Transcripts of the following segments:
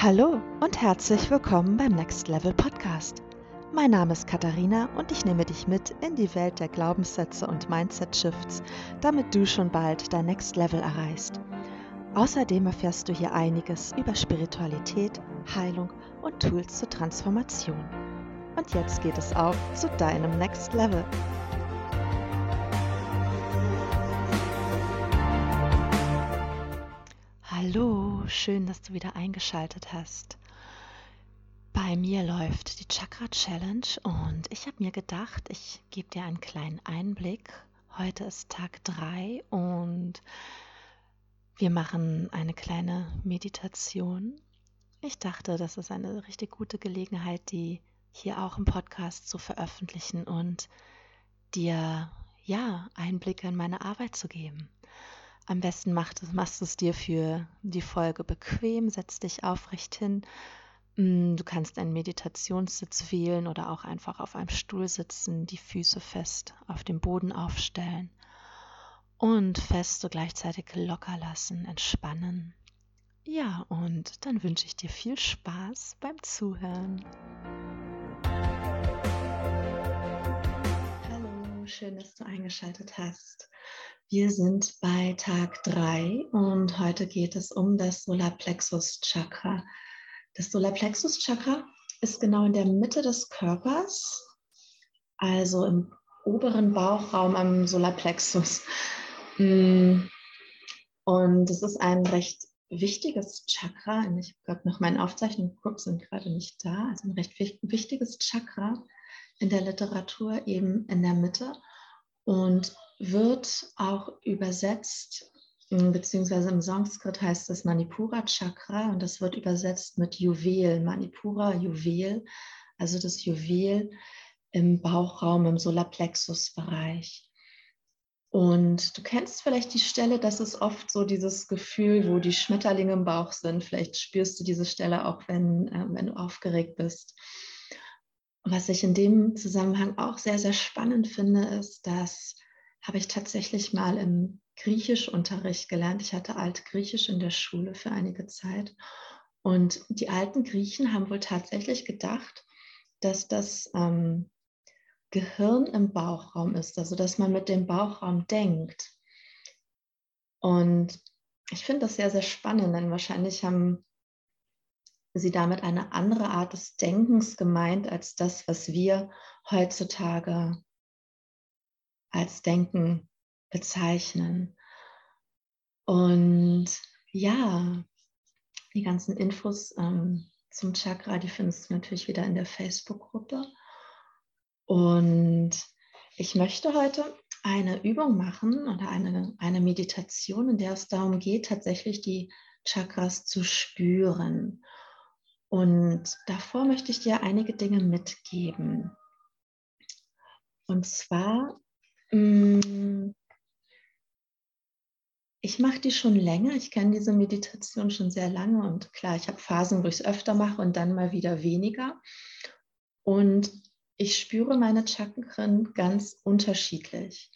Hallo und herzlich willkommen beim Next Level Podcast. Mein Name ist Katharina und ich nehme dich mit in die Welt der Glaubenssätze und Mindset Shifts, damit du schon bald dein Next Level erreichst. Außerdem erfährst du hier einiges über Spiritualität, Heilung und Tools zur Transformation. Und jetzt geht es auf zu deinem Next Level. Schön, dass du wieder eingeschaltet hast. Bei mir läuft die Chakra Challenge und ich habe mir gedacht, ich gebe dir einen kleinen Einblick. Heute ist Tag 3 und wir machen eine kleine Meditation. Ich dachte, das ist eine richtig gute Gelegenheit, die hier auch im Podcast zu veröffentlichen und dir ja Einblicke in meine Arbeit zu geben. Am besten machst, du es dir für die Folge bequem, setz dich aufrecht hin. Mm, du kannst einen Meditationssitz wählen oder auch einfach auf einem Stuhl sitzen, die Füße fest auf dem Boden aufstellen und feste gleichzeitig locker lassen, entspannen. Ja, und dann wünsche ich dir viel Spaß beim Zuhören. Hallo, schön, dass du eingeschaltet hast. Wir sind bei Tag 3 und heute geht es um das Solarplexus Chakra. Das Solarplexus Chakra ist genau in der Mitte des Körpers, also im oberen Bauchraum am Solarplexus. Mm. Und es ist ein recht wichtiges Chakra. Ich habe noch meine Aufzeichnungen geguckt, sind gerade nicht da. Also ein recht wichtiges Chakra in der Literatur eben in der Mitte und wird auch übersetzt, beziehungsweise im Sanskrit heißt es Manipura Chakra und das wird übersetzt mit Juwel, Manipura Juwel, also das Juwel im Bauchraum, im Solarplexus-Bereich. Und du kennst vielleicht die Stelle, das ist oft so dieses Gefühl, wo die Schmetterlinge im Bauch sind. Vielleicht spürst du diese Stelle auch, wenn, äh, wenn du aufgeregt bist. was ich in dem Zusammenhang auch sehr, sehr spannend finde, ist, dass habe ich tatsächlich mal im Griechischunterricht gelernt. Ich hatte Altgriechisch in der Schule für einige Zeit. Und die alten Griechen haben wohl tatsächlich gedacht, dass das ähm, Gehirn im Bauchraum ist, also dass man mit dem Bauchraum denkt. Und ich finde das sehr, sehr spannend, denn wahrscheinlich haben sie damit eine andere Art des Denkens gemeint als das, was wir heutzutage als Denken bezeichnen. Und ja, die ganzen Infos ähm, zum Chakra, die findest du natürlich wieder in der Facebook-Gruppe. Und ich möchte heute eine Übung machen oder eine, eine Meditation, in der es darum geht, tatsächlich die Chakras zu spüren. Und davor möchte ich dir einige Dinge mitgeben. Und zwar Ich mache die schon länger. Ich kenne diese Meditation schon sehr lange und klar, ich habe Phasen, wo ich es öfter mache und dann mal wieder weniger. Und ich spüre meine Chakren ganz unterschiedlich.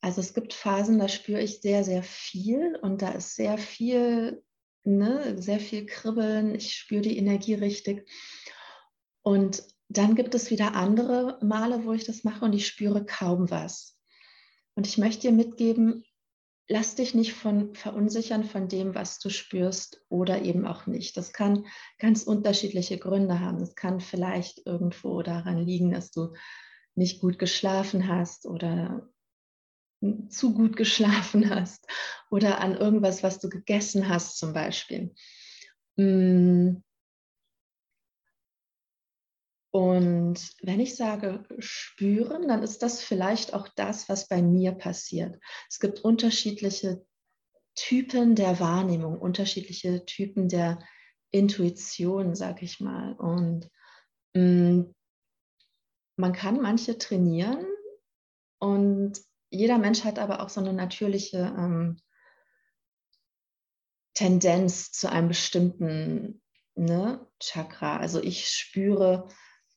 Also es gibt Phasen, da spüre ich sehr, sehr viel und da ist sehr viel, ne, sehr viel Kribbeln. Ich spüre die Energie richtig. Und dann gibt es wieder andere Male, wo ich das mache und ich spüre kaum was. Und ich möchte dir mitgeben, lass dich nicht von verunsichern von dem, was du spürst oder eben auch nicht. Das kann ganz unterschiedliche Gründe haben. Es kann vielleicht irgendwo daran liegen, dass du nicht gut geschlafen hast oder zu gut geschlafen hast oder an irgendwas, was du gegessen hast zum Beispiel. Hm, und wenn ich sage spüren, dann ist das vielleicht auch das, was bei mir passiert. Es gibt unterschiedliche Typen der Wahrnehmung, unterschiedliche Typen der Intuition, sag ich mal. Und mh, mm, man kann manche trainieren und jeder Mensch hat aber auch so eine natürliche ähm, Tendenz zu einem bestimmten ne, Chakra. Also ich spüre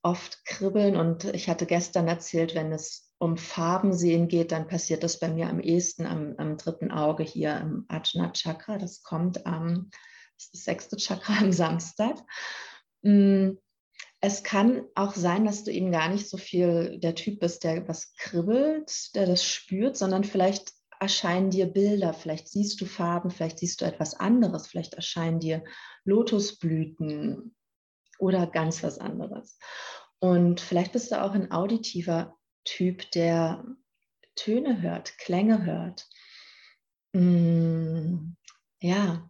oft kribbeln und ich hatte gestern erzählt, wenn es um Farben sehen geht, dann passiert das bei mir am ehesten am, am dritten Auge hier im Ajna Chakra. Das kommt am Das das sechste Chakra am Samstag. Mm, es kann auch sein, dass du eben gar nicht so viel der Typ bist, der was kribbelt, der das spürt, sondern vielleicht erscheinen dir Bilder, vielleicht siehst du Farben, vielleicht siehst du etwas anderes, vielleicht erscheinen dir Lotusblüten oder ganz was anderes. Und vielleicht bist du auch ein auditiver Typ, der Töne hört, Klänge hört. Mm, ja,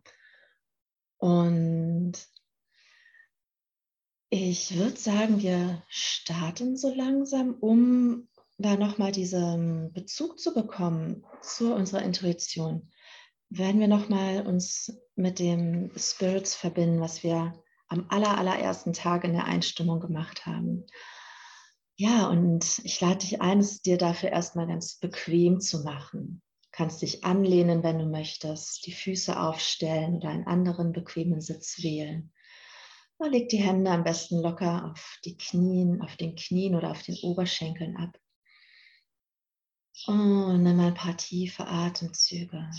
und ich würde sagen, wir starten so langsam, um da nochmal diesen Bezug zu bekommen zu unserer Intuition. Werden wir nochmal uns mit dem Spirits verbinden, was wir am aller, allerersten Tag in der Einstimmung gemacht haben. Ja, und ich lade dich ein, es dir dafür erstmal ganz bequem zu machen. Du kannst dich anlehnen, wenn du möchtest, die Füße aufstellen oder einen anderen bequemen Sitz wählen. Oder leg die Hände am besten locker auf die Knien, auf den Knien oder auf den Oberschenkeln ab. Und nimm ein paar tiefe Atemzüge.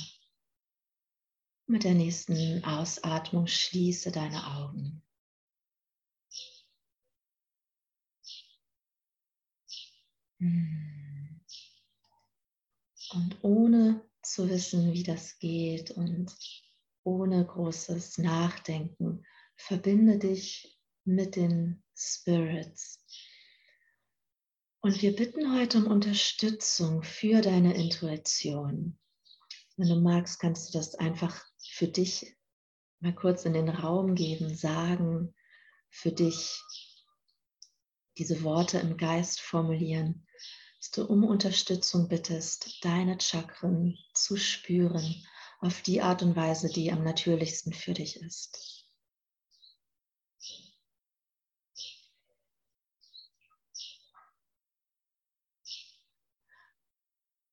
Mit der nächsten Ausatmung schließe deine Augen. Und ohne zu wissen, wie das geht und ohne großes Nachdenken, verbinde dich mit den Spirits. Und wir bitten heute um Unterstützung für deine Intuition. Wenn du magst, kannst du das einfach für dich mal kurz in den Raum geben, sagen, für dich diese Worte im Geist formulieren, dass du um Unterstützung bittest, deine Chakren zu spüren auf die Art und Weise, die am natürlichsten für dich ist.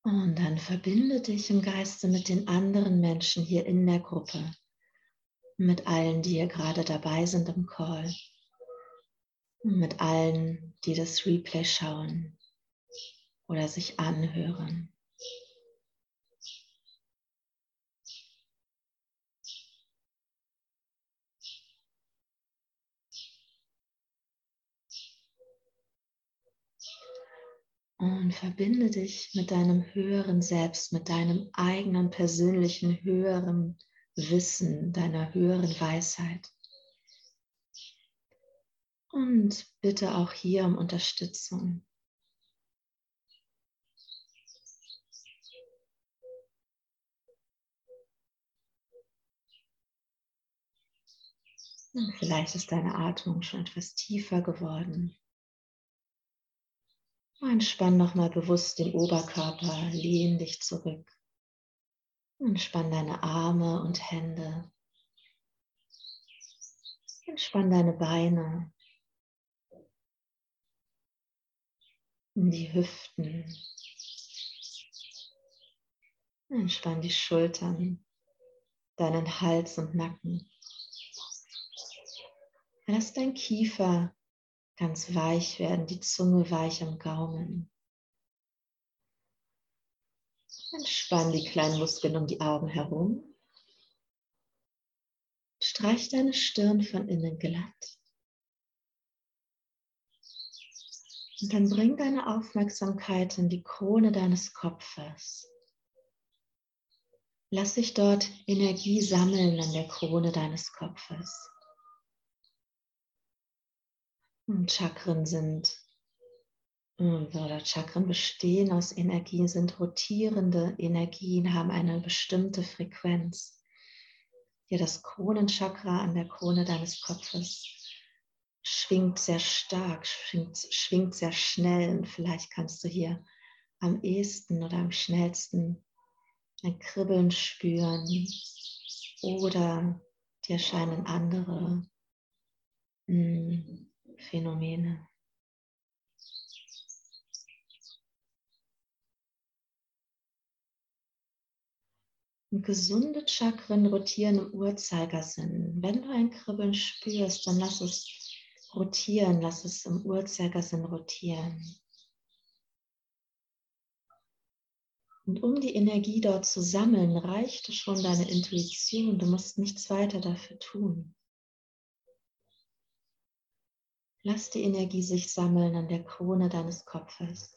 Und dann verbinde dich im Geiste mit den anderen Menschen hier in der Gruppe, mit allen, die hier gerade dabei sind im Call, mit allen, die das Replay schauen oder sich anhören. Und verbinde dich mit deinem höheren Selbst, mit deinem eigenen persönlichen höheren Wissen, deiner höheren Weisheit. Und bitte auch hier um Unterstützung. Vielleicht ist deine Atmung schon etwas tiefer geworden. Entspann nochmal bewusst den Oberkörper, lehn dich zurück. Entspann deine Arme und Hände. Entspann deine Beine, die Hüften. Entspann die Schultern, deinen Hals und Nacken. Lass dein Kiefer ganz weich werden, die Zunge weich am Gaumen. Entspann die kleinen Muskeln um die Augen herum. Streich deine Stirn von innen glatt. Und dann bring deine Aufmerksamkeit in die Krone deines Kopfes. Lass dich dort Energie sammeln an der Krone deines Kopfes. Und Chakren sind, oder Chakren bestehen aus Energien, sind rotierende Energien, haben eine bestimmte Frequenz. Hier das Kronenchakra an der Krone deines Kopfes schwingt sehr stark, schwingt, schwingt sehr schnell und vielleicht kannst du hier am ehesten oder am schnellsten ein Kribbeln spüren oder dir erscheinen andere hm, Phänomene. Und gesunde Chakren rotieren im Uhrzeigersinn. Wenn du ein Kribbeln spürst, dann lass es rotieren, lass es im Uhrzeigersinn rotieren. Und um die Energie dort zu sammeln, reichte schon deine Intuition. Du musst nichts weiter dafür tun. Lass die Energie sich sammeln an der Krone deines Kopfes.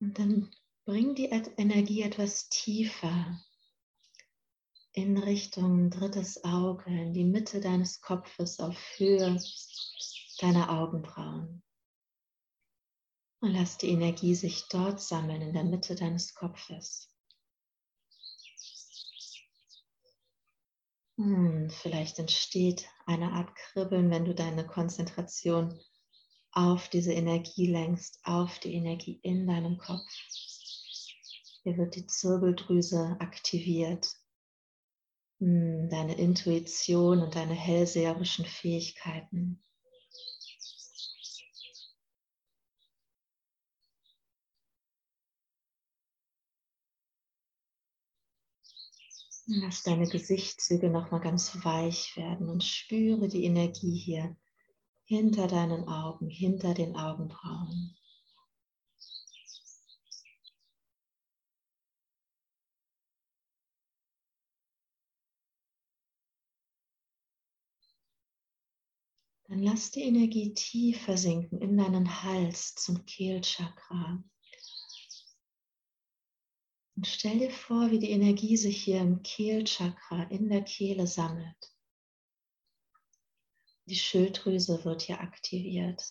Und dann bring die Energie etwas tiefer in Richtung drittes Auge, in die Mitte deines Kopfes, auf Höhe deiner Augenbrauen. Und lass die Energie sich dort sammeln, in der Mitte deines Kopfes. Hm, vielleicht entsteht eine Art Kribbeln, wenn du deine Konzentration auf diese Energie lenkst, auf die Energie in deinem Kopf. Hier wird die Zirbeldrüse aktiviert. Hm, deine Intuition und deine hellseherischen Fähigkeiten. Lass deine Gesichtszüge nochmal ganz weich werden und spüre die Energie hier hinter deinen Augen, hinter den Augenbrauen. Dann lass die Energie tiefer sinken in deinen Hals zum Kehlchakra. Und stell dir vor, wie die Energie sich hier im Kehlchakra in der Kehle sammelt. Die Schilddrüse wird hier aktiviert.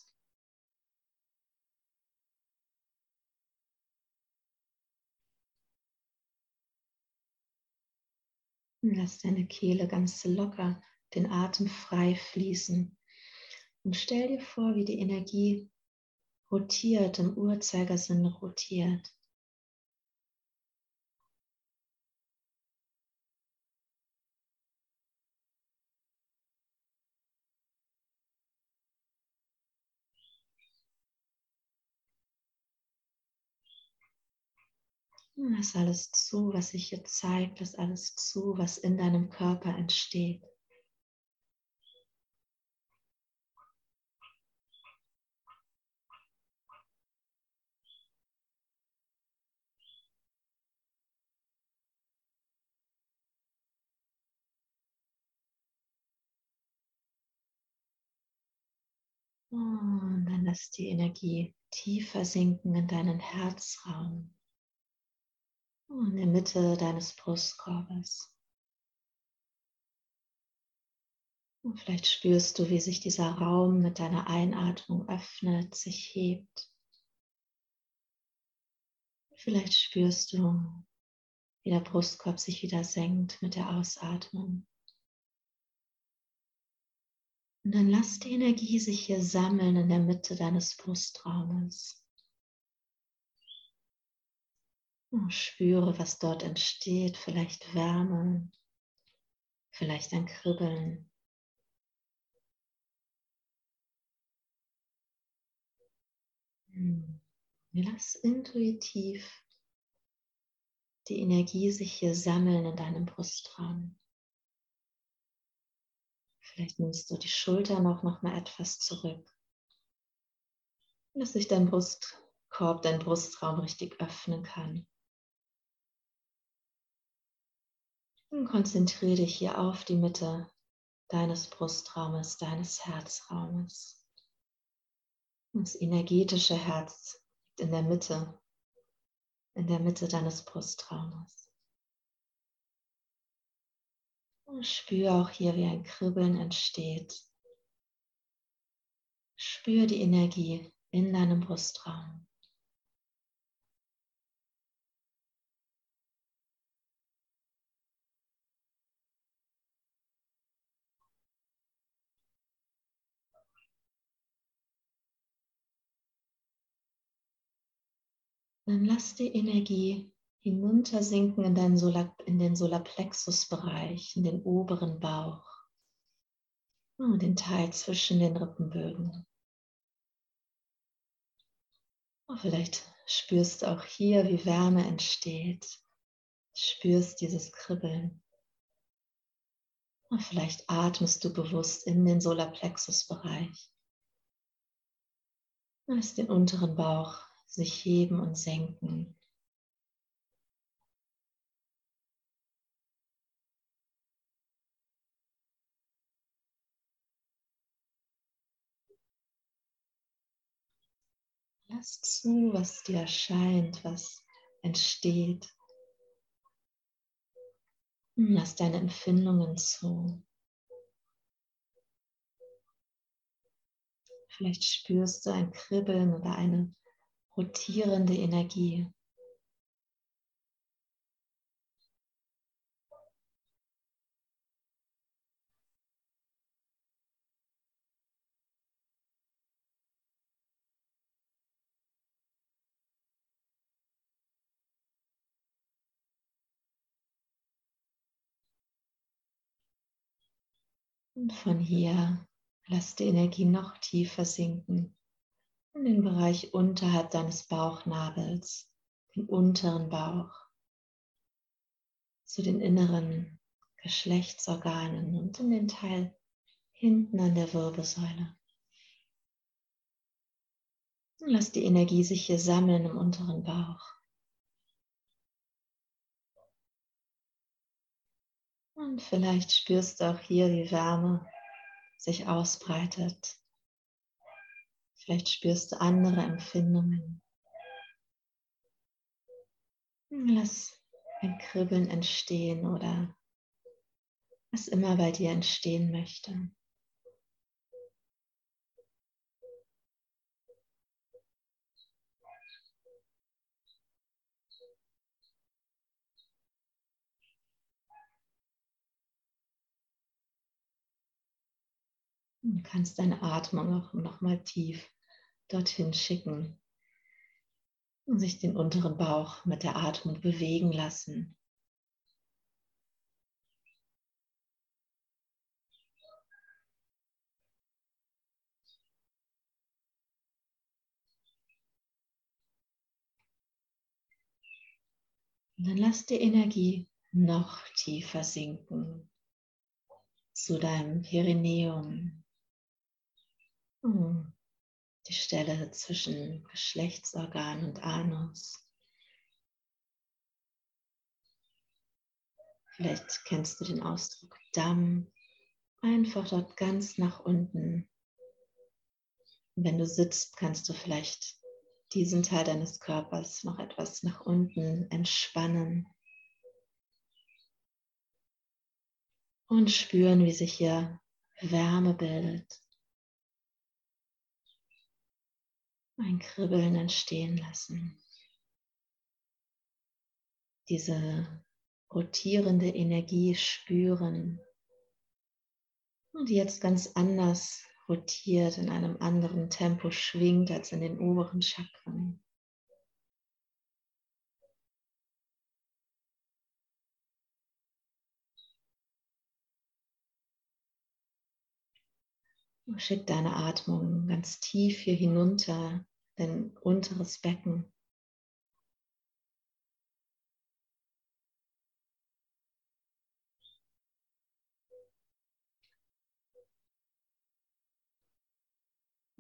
Lass deine Kehle ganz locker, den Atem frei fließen. Und stell dir vor, wie die Energie rotiert, im Uhrzeigersinn rotiert. Lass alles zu, was sich hier zeigt, lass alles zu, was in deinem Körper entsteht. Und dann lass die Energie tiefer sinken in deinen Herzraum in der Mitte deines Brustkorbes. Und vielleicht spürst du, wie sich dieser Raum mit deiner Einatmung öffnet, sich hebt. Vielleicht spürst du, wie der Brustkorb sich wieder senkt mit der Ausatmung. Und dann lass die Energie sich hier sammeln in der Mitte deines Brustraumes. Spüre, was dort entsteht, vielleicht Wärme, vielleicht ein Kribbeln. Hm. Lass intuitiv die Energie sich hier sammeln in deinem Brustraum. Vielleicht nimmst du die Schultern auch noch mal etwas zurück. Lass sich dein Brustkorb, dein Brustraum richtig öffnen kann. Und konzentriere dich hier auf die Mitte deines Brustraumes, deines Herzraumes. Das energetische Herz liegt in der Mitte, in der Mitte deines Brustraumes. Und spüre auch hier, wie ein Kribbeln entsteht. Spüre die Energie in deinem Brustraum. Dann lass die Energie hinuntersinken in, deinen Solar, in den Solarplexus-Bereich, in den oberen Bauch. Und den Teil zwischen den Rippenbögen. Und vielleicht spürst du auch hier, wie Wärme entsteht. Spürst dieses Kribbeln. Und vielleicht atmest du bewusst in den Solarplexus-Bereich. Lass den unteren Bauch sich heben und senken. Lass zu, was dir erscheint, was entsteht. Lass deine Empfindungen zu. Vielleicht spürst du ein Kribbeln oder eine rotierende Energie. Und von hier lass die Energie noch tiefer sinken in den Bereich unterhalb deines Bauchnabels, den unteren Bauch, zu den inneren Geschlechtsorganen und in den Teil hinten an der Wirbelsäule. Und lass die Energie sich hier sammeln im unteren Bauch. Und vielleicht spürst du auch hier die Wärme sich ausbreitet. Vielleicht spürst du andere Empfindungen. Lass ein Kribbeln entstehen oder was immer bei dir entstehen möchte. Du kannst deine Atmung auch nochmal tief dorthin schicken und sich den unteren Bauch mit der Atmung bewegen lassen. Und dann lass die Energie noch tiefer sinken zu deinem Perineum. Die Stelle zwischen Geschlechtsorgan und Anus. Vielleicht kennst du den Ausdruck Damm. Einfach dort ganz nach unten. wenn du sitzt, kannst du vielleicht diesen Teil deines Körpers noch etwas nach unten entspannen. Und spüren, wie sich hier Wärme bildet. Ein Kribbeln entstehen lassen. Diese rotierende Energie spüren und die jetzt ganz anders rotiert, in einem anderen Tempo schwingt als in den oberen Chakren. Schick deine Atmung ganz tief hier hinunter, dein unteres Becken.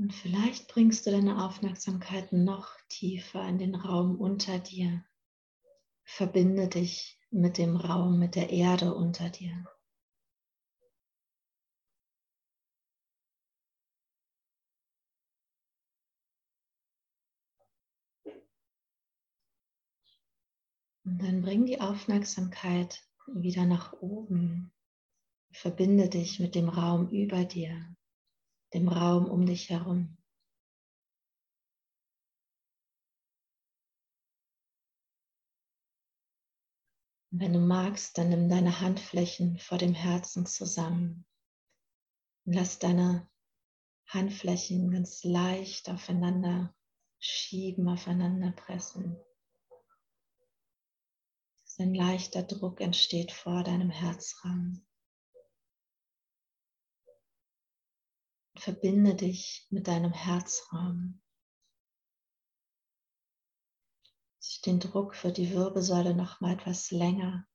Und vielleicht bringst du deine Aufmerksamkeit noch tiefer in den Raum unter dir. Verbinde dich mit dem Raum, mit der Erde unter dir. Und dann bring die Aufmerksamkeit wieder nach oben. Verbinde dich mit dem Raum über dir, dem Raum um dich herum. Und wenn du magst, dann nimm deine Handflächen vor dem Herzen zusammen und lass deine Handflächen ganz leicht aufeinander schieben, aufeinander pressen. Ein leichter Druck entsteht vor deinem Herzraum. verbinde dich mit deinem Herzraum. Sich den Druck für die Wirbelsäule noch mal etwas länger.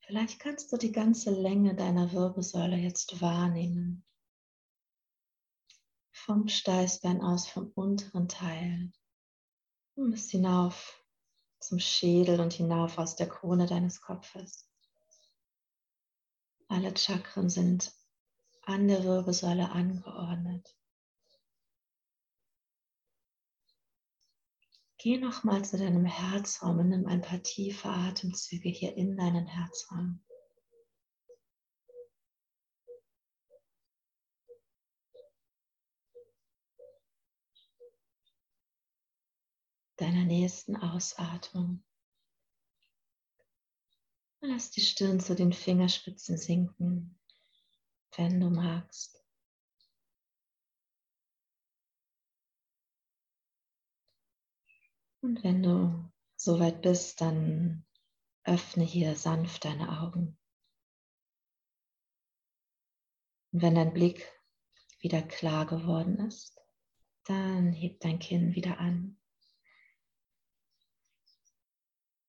Vielleicht kannst du die ganze Länge deiner Wirbelsäule jetzt wahrnehmen. Vom Steißbein aus, vom unteren Teil. Bis hinauf zum Schädel und hinauf aus der Krone deines Kopfes. Alle Chakren sind an der Wirbelsäule angeordnet. Geh nochmal zu deinem Herzraum und nimm ein paar tiefe Atemzüge hier in deinen Herzraum. Deiner nächsten Ausatmung. Lass die Stirn zu den Fingerspitzen sinken wenn du magst. Und wenn du soweit bist, dann öffne hier sanft deine Augen. Und wenn dein Blick wieder klar geworden ist, dann heb dein Kinn wieder an.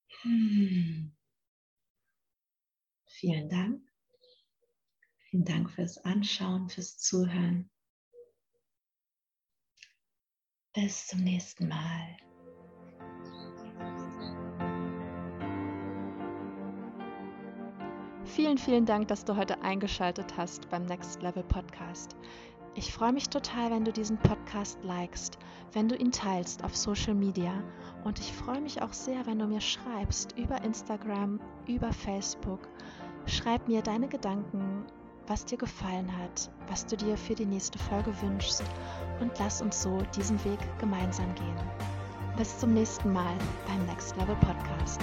Hm. Vielen Dank. Vielen Dank fürs Anschauen, fürs Zuhören. Bis zum nächsten Mal. Vielen, vielen Dank, dass du heute eingeschaltet hast beim Next Level Podcast. Ich freue mich total, wenn du diesen Podcast likest, wenn du ihn teilst auf Social Media und ich freue mich auch sehr, wenn du mir schreibst über Instagram, über Facebook. Schreib mir deine Gedanken, was dir gefallen hat, was du dir für die nächste Folge wünschst und lass uns so diesen Weg gemeinsam gehen. Bis zum nächsten Mal beim Next Level Podcast.